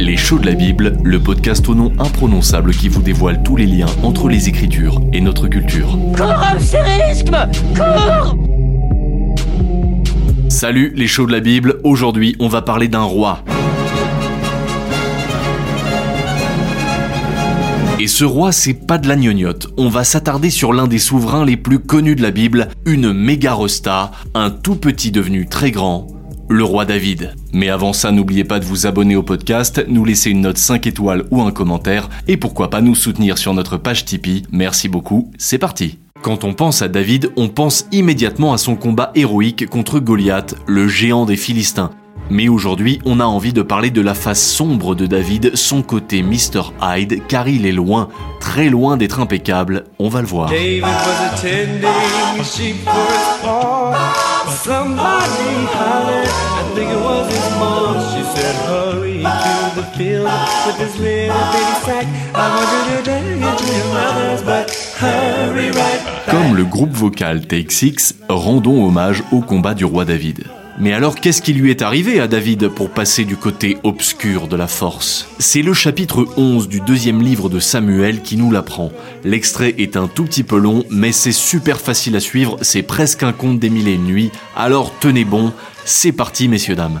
Les shows de la Bible, le podcast au nom imprononçable qui vous dévoile tous les liens entre les Écritures et notre culture. Cours, Cours Salut les shows de la Bible, aujourd'hui on va parler d'un roi. Et ce roi, c'est pas de la gnognotte. On va s'attarder sur l'un des souverains les plus connus de la Bible, une méga rosta, un tout petit devenu très grand, le roi David. Mais avant ça, n'oubliez pas de vous abonner au podcast, nous laisser une note 5 étoiles ou un commentaire, et pourquoi pas nous soutenir sur notre page Tipeee. Merci beaucoup, c'est parti. Quand on pense à David, on pense immédiatement à son combat héroïque contre Goliath, le géant des Philistins. Mais aujourd'hui, on a envie de parler de la face sombre de David, son côté Mr. Hyde, car il est loin, très loin d'être impeccable, on va le voir. Comme le groupe vocal Take Six, rendons hommage au combat du roi David. Mais alors qu'est-ce qui lui est arrivé à David pour passer du côté obscur de la force? C'est le chapitre 11 du deuxième livre de Samuel qui nous l'apprend. L'extrait est un tout petit peu long, mais c'est super facile à suivre, c'est presque un conte des mille et une nuits, alors tenez bon, c'est parti messieurs dames.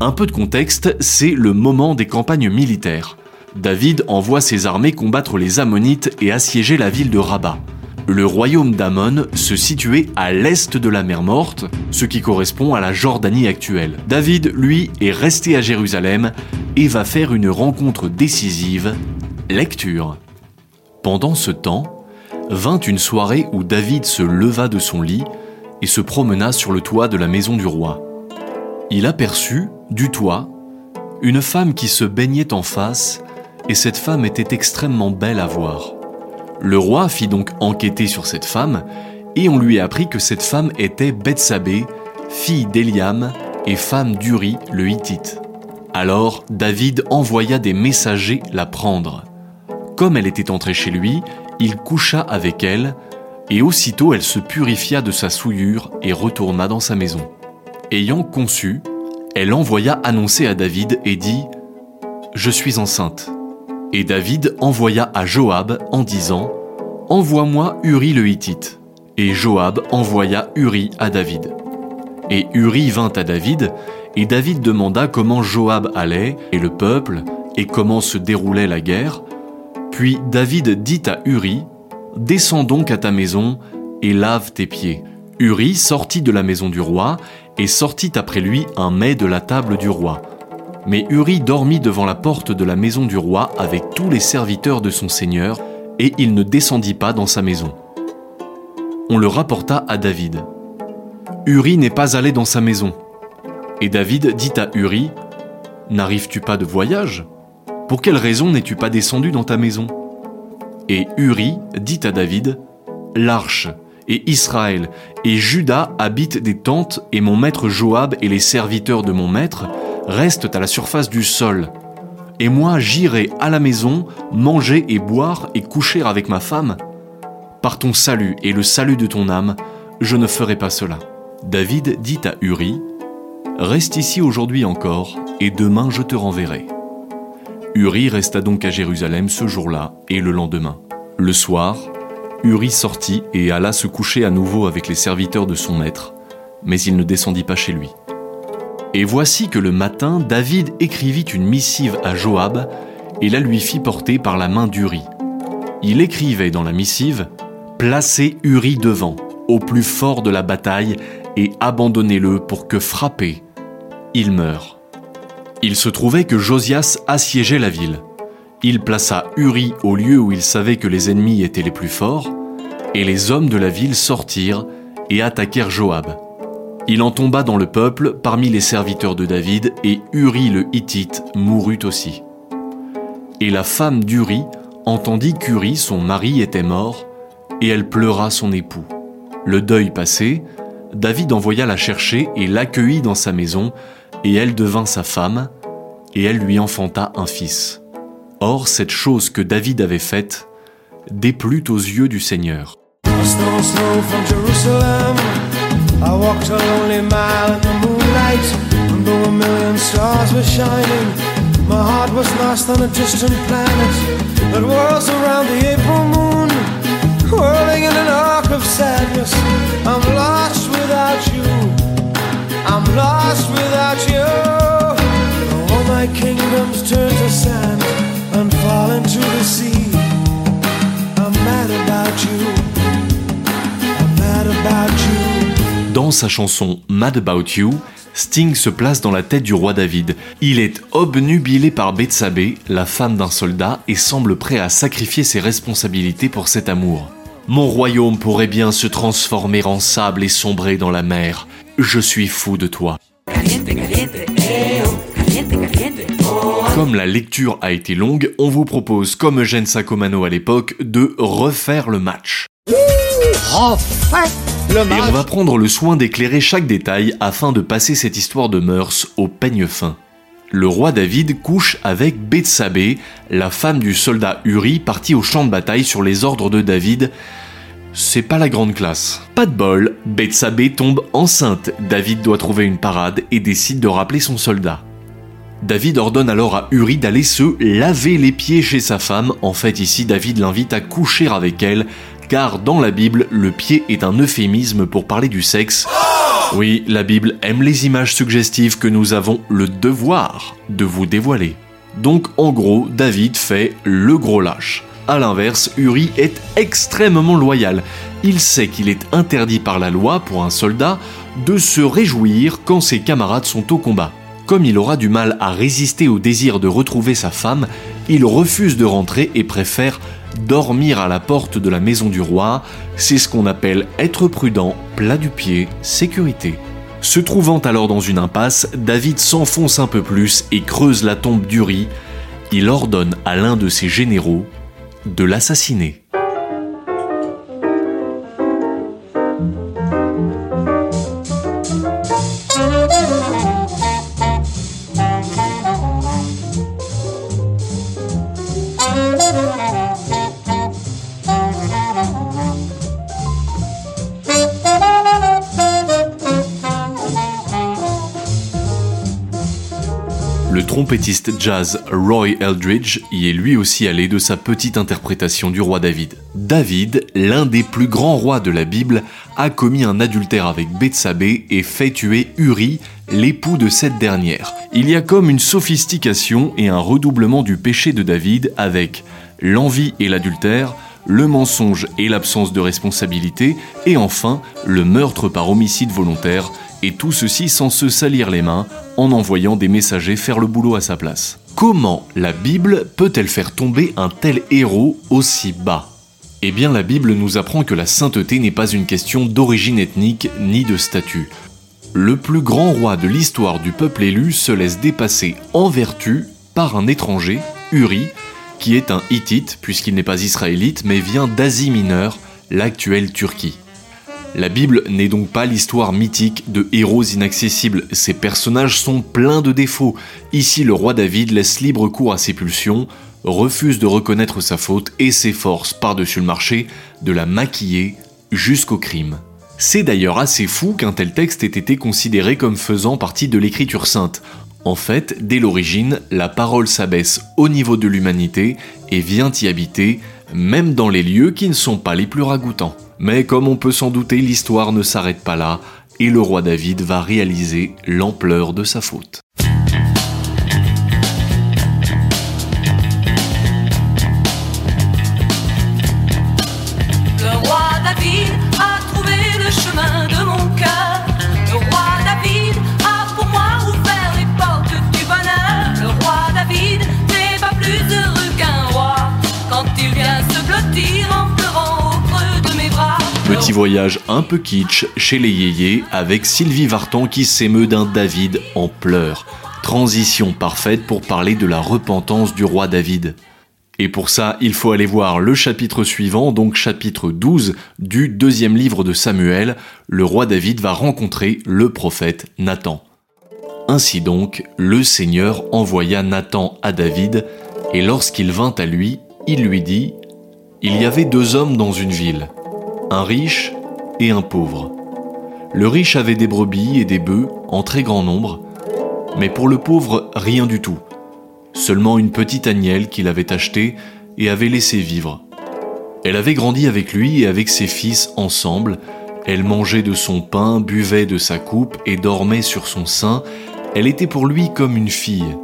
Un peu de contexte, c'est le moment des campagnes militaires. David envoie ses armées combattre les Ammonites et assiéger la ville de Rabat. Le royaume d'Amon se situait à l'est de la mer Morte, ce qui correspond à la Jordanie actuelle. David, lui, est resté à Jérusalem et va faire une rencontre décisive, lecture. Pendant ce temps, vint une soirée où David se leva de son lit et se promena sur le toit de la maison du roi. Il aperçut, du toit, une femme qui se baignait en face, et cette femme était extrêmement belle à voir. Le roi fit donc enquêter sur cette femme, et on lui apprit que cette femme était Bethsabée, fille d'Eliam et femme d'Uri le Hittite. Alors David envoya des messagers la prendre. Comme elle était entrée chez lui, il coucha avec elle, et aussitôt elle se purifia de sa souillure et retourna dans sa maison. Ayant conçu, elle envoya annoncer à David et dit ⁇ Je suis enceinte ⁇ et David envoya à Joab en disant Envoie-moi Uri le Hittite. Et Joab envoya Uri à David. Et Uri vint à David, et David demanda comment Joab allait, et le peuple, et comment se déroulait la guerre. Puis David dit à Uri Descends donc à ta maison, et lave tes pieds. Uri sortit de la maison du roi, et sortit après lui un mets de la table du roi. Mais Uri dormit devant la porte de la maison du roi avec tous les serviteurs de son seigneur, et il ne descendit pas dans sa maison. On le rapporta à David. Uri n'est pas allé dans sa maison. Et David dit à Uri, N'arrives-tu pas de voyage? Pour quelle raison n'es-tu pas descendu dans ta maison? Et Uri dit à David, L'arche et Israël et Juda habitent des tentes et mon maître Joab et les serviteurs de mon maître restent à la surface du sol. Et moi j'irai à la maison manger et boire et coucher avec ma femme. Par ton salut et le salut de ton âme, je ne ferai pas cela. David dit à Uri, Reste ici aujourd'hui encore, et demain je te renverrai. Uri resta donc à Jérusalem ce jour-là et le lendemain. Le soir, Uri sortit et alla se coucher à nouveau avec les serviteurs de son maître, mais il ne descendit pas chez lui. Et voici que le matin, David écrivit une missive à Joab et la lui fit porter par la main d'Uri. Il écrivait dans la missive Placez Uri devant, au plus fort de la bataille, et abandonnez-le pour que frappé, il meure. Il se trouvait que Josias assiégeait la ville. Il plaça Uri au lieu où il savait que les ennemis étaient les plus forts, et les hommes de la ville sortirent et attaquèrent Joab. Il en tomba dans le peuple parmi les serviteurs de David, et Uri le Hittite mourut aussi. Et la femme d'Uri entendit qu'Uri, son mari, était mort, et elle pleura son époux. Le deuil passé, David envoya la chercher et l'accueillit dans sa maison, et elle devint sa femme, et elle lui enfanta un fils. Or, cette chose que David avait faite déplut aux yeux du Seigneur. I walked a lonely mile in the moonlight, and though a million stars were shining, my heart was lost on a distant planet that whirls around the April moon, whirling in an arc of sadness. I'm lost without you. I'm lost without you. All my kingdoms turn to sand and fall into the sea. I'm mad about you. I'm mad about you. Dans sa chanson Mad About You, Sting se place dans la tête du roi David. Il est obnubilé par Bethsabée, la femme d'un soldat, et semble prêt à sacrifier ses responsabilités pour cet amour. Mon royaume pourrait bien se transformer en sable et sombrer dans la mer. Je suis fou de toi. Comme la lecture a été longue, on vous propose, comme Eugène Sacomano à l'époque, de refaire le match. Et on va prendre le soin d'éclairer chaque détail afin de passer cette histoire de mœurs au peigne fin. Le roi David couche avec Bethsabée, la femme du soldat Uri parti au champ de bataille sur les ordres de David. C'est pas la grande classe. Pas de bol, Bethsabée tombe enceinte. David doit trouver une parade et décide de rappeler son soldat. David ordonne alors à Uri d'aller se laver les pieds chez sa femme. En fait, ici, David l'invite à coucher avec elle, car dans la Bible, le pied est un euphémisme pour parler du sexe. Oui, la Bible aime les images suggestives que nous avons le devoir de vous dévoiler. Donc en gros, David fait le gros lâche. A l'inverse, Uri est extrêmement loyal. Il sait qu'il est interdit par la loi pour un soldat de se réjouir quand ses camarades sont au combat. Comme il aura du mal à résister au désir de retrouver sa femme, il refuse de rentrer et préfère dormir à la porte de la maison du roi. C'est ce qu'on appelle être prudent, plat du pied, sécurité. Se trouvant alors dans une impasse, David s'enfonce un peu plus et creuse la tombe d'Uri. Il ordonne à l'un de ses généraux de l'assassiner. Trompettiste jazz Roy Eldridge y est lui aussi allé de sa petite interprétation du roi David. David, l'un des plus grands rois de la Bible, a commis un adultère avec Bethsabée et fait tuer Uri, l'époux de cette dernière. Il y a comme une sophistication et un redoublement du péché de David avec l'envie et l'adultère, le mensonge et l'absence de responsabilité, et enfin le meurtre par homicide volontaire, et tout ceci sans se salir les mains en envoyant des messagers faire le boulot à sa place. Comment la Bible peut-elle faire tomber un tel héros aussi bas? Eh bien la Bible nous apprend que la sainteté n'est pas une question d'origine ethnique ni de statut. Le plus grand roi de l'histoire du peuple élu se laisse dépasser en vertu par un étranger, Uri, qui est un hittite puisqu'il n'est pas israélite mais vient d'Asie mineure, l'actuelle Turquie. La Bible n'est donc pas l'histoire mythique de héros inaccessibles, ces personnages sont pleins de défauts. Ici, le roi David laisse libre cours à ses pulsions, refuse de reconnaître sa faute et s'efforce, par-dessus le marché, de la maquiller jusqu'au crime. C'est d'ailleurs assez fou qu'un tel texte ait été considéré comme faisant partie de l'écriture sainte. En fait, dès l'origine, la parole s'abaisse au niveau de l'humanité et vient y habiter, même dans les lieux qui ne sont pas les plus ragoûtants. Mais comme on peut s'en douter, l'histoire ne s'arrête pas là, et le roi David va réaliser l'ampleur de sa faute. Voyage un peu kitsch chez les yéyés avec Sylvie Vartan qui s'émeut d'un David en pleurs. Transition parfaite pour parler de la repentance du roi David. Et pour ça, il faut aller voir le chapitre suivant, donc chapitre 12 du deuxième livre de Samuel. Le roi David va rencontrer le prophète Nathan. Ainsi donc, le Seigneur envoya Nathan à David, et lorsqu'il vint à lui, il lui dit, Il y avait deux hommes dans une ville, un riche et un pauvre. Le riche avait des brebis et des bœufs en très grand nombre, mais pour le pauvre rien du tout. seulement une petite agnelle qu'il avait achetée et avait laissé vivre. Elle avait grandi avec lui et avec ses fils ensemble, elle mangeait de son pain, buvait de sa coupe et dormait sur son sein, elle était pour lui comme une fille.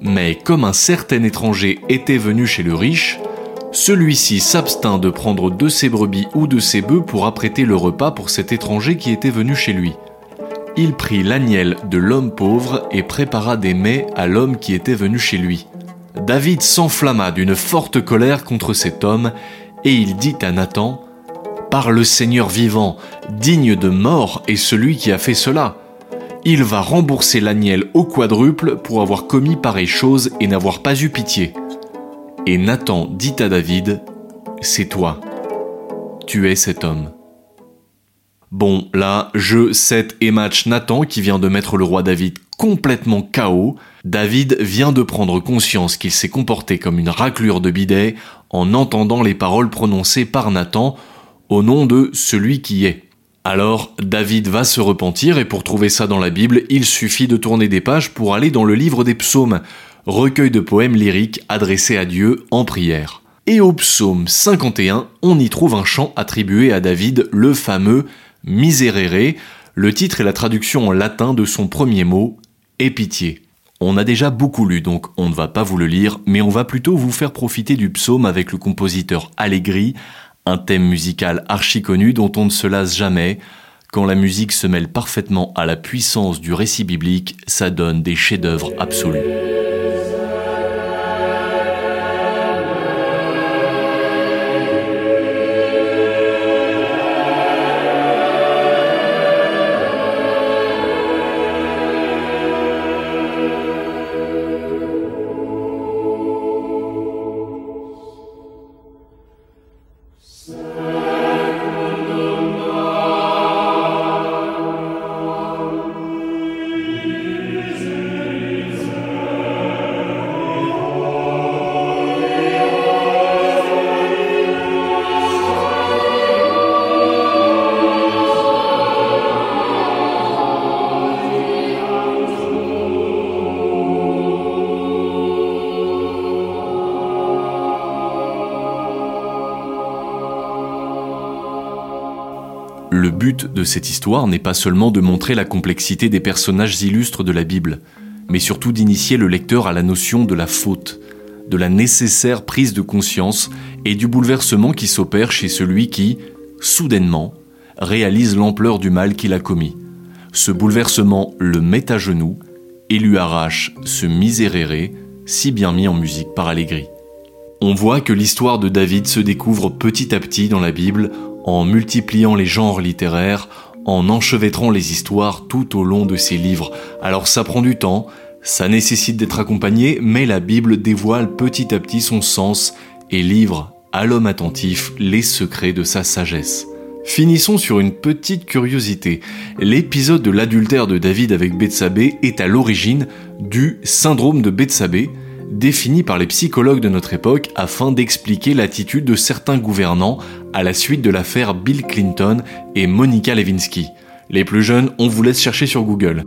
Mais comme un certain étranger était venu chez le riche, celui-ci s'abstint de prendre de ses brebis ou de ses bœufs pour apprêter le repas pour cet étranger qui était venu chez lui. Il prit l'agnelle de l'homme pauvre et prépara des mets à l'homme qui était venu chez lui. David s'enflamma d'une forte colère contre cet homme, et il dit à Nathan, Par le Seigneur vivant, digne de mort est celui qui a fait cela. Il va rembourser l'agnelle au quadruple pour avoir commis pareille chose et n'avoir pas eu pitié. Et Nathan dit à David, C'est toi, tu es cet homme. Bon, là, jeu 7 et match Nathan qui vient de mettre le roi David complètement KO. David vient de prendre conscience qu'il s'est comporté comme une raclure de bidet en entendant les paroles prononcées par Nathan au nom de celui qui est. Alors, David va se repentir et pour trouver ça dans la Bible, il suffit de tourner des pages pour aller dans le livre des psaumes, recueil de poèmes lyriques adressés à Dieu en prière. Et au psaume 51, on y trouve un chant attribué à David, le fameux Miserere, le titre est la traduction en latin de son premier mot, pitié. On a déjà beaucoup lu, donc on ne va pas vous le lire, mais on va plutôt vous faire profiter du psaume avec le compositeur Allegri, un thème musical archi connu dont on ne se lasse jamais. Quand la musique se mêle parfaitement à la puissance du récit biblique, ça donne des chefs-d'œuvre absolus. Le but de cette histoire n'est pas seulement de montrer la complexité des personnages illustres de la Bible, mais surtout d'initier le lecteur à la notion de la faute, de la nécessaire prise de conscience et du bouleversement qui s'opère chez celui qui, soudainement, réalise l'ampleur du mal qu'il a commis. Ce bouleversement le met à genoux et lui arrache ce miséréré si bien mis en musique par Allegri. On voit que l'histoire de David se découvre petit à petit dans la Bible en multipliant les genres littéraires, en enchevêtrant les histoires tout au long de ses livres. Alors ça prend du temps, ça nécessite d'être accompagné, mais la Bible dévoile petit à petit son sens et livre à l'homme attentif les secrets de sa sagesse. Finissons sur une petite curiosité. L'épisode de l'adultère de David avec Bethsabée est à l'origine du syndrome de Bethsabée, défini par les psychologues de notre époque afin d'expliquer l'attitude de certains gouvernants à la suite de l'affaire Bill Clinton et Monica Lewinsky. Les plus jeunes, on vous laisse chercher sur Google.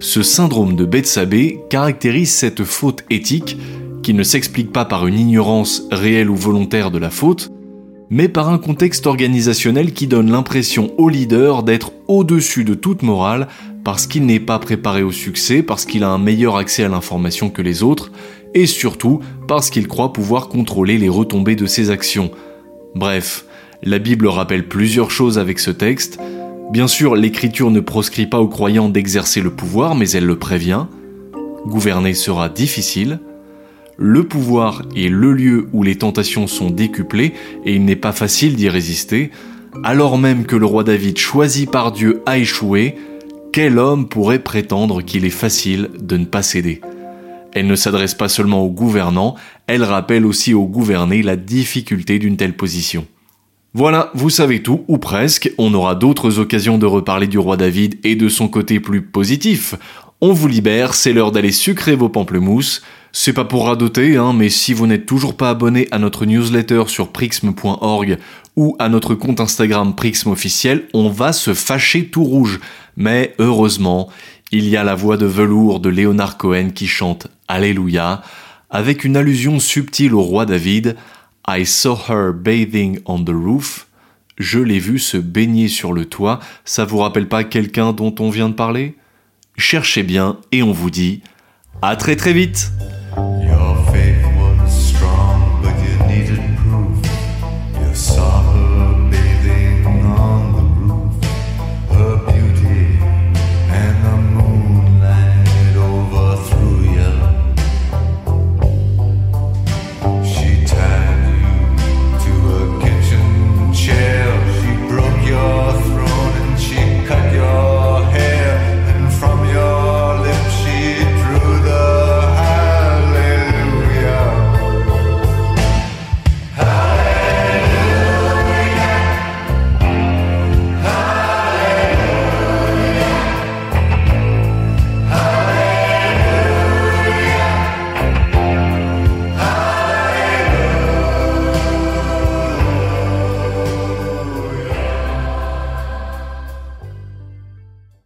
Ce syndrome de Bethsabée caractérise cette faute éthique qui ne s'explique pas par une ignorance réelle ou volontaire de la faute, mais par un contexte organisationnel qui donne l'impression au leader d'être au-dessus de toute morale parce qu'il n'est pas préparé au succès, parce qu'il a un meilleur accès à l'information que les autres, et surtout parce qu'il croit pouvoir contrôler les retombées de ses actions. Bref, la Bible rappelle plusieurs choses avec ce texte. Bien sûr, l'Écriture ne proscrit pas aux croyants d'exercer le pouvoir, mais elle le prévient. Gouverner sera difficile. Le pouvoir est le lieu où les tentations sont décuplées et il n'est pas facile d'y résister. Alors même que le roi David choisi par Dieu a échoué, quel homme pourrait prétendre qu'il est facile de ne pas céder? Elle ne s'adresse pas seulement aux gouvernants, elle rappelle aussi aux gouvernés la difficulté d'une telle position. Voilà, vous savez tout, ou presque, on aura d'autres occasions de reparler du roi David et de son côté plus positif. On vous libère, c'est l'heure d'aller sucrer vos pamplemousses. C'est pas pour radoter, hein, mais si vous n'êtes toujours pas abonné à notre newsletter sur prixme.org ou à notre compte Instagram Prixme officiel, on va se fâcher tout rouge. Mais heureusement, il y a la voix de velours de Léonard Cohen qui chante Alléluia. avec une allusion subtile au roi David, I saw her bathing on the roof, je l'ai vu se baigner sur le toit, ça vous rappelle pas quelqu'un dont on vient de parler? Cherchez bien et on vous dit à très très vite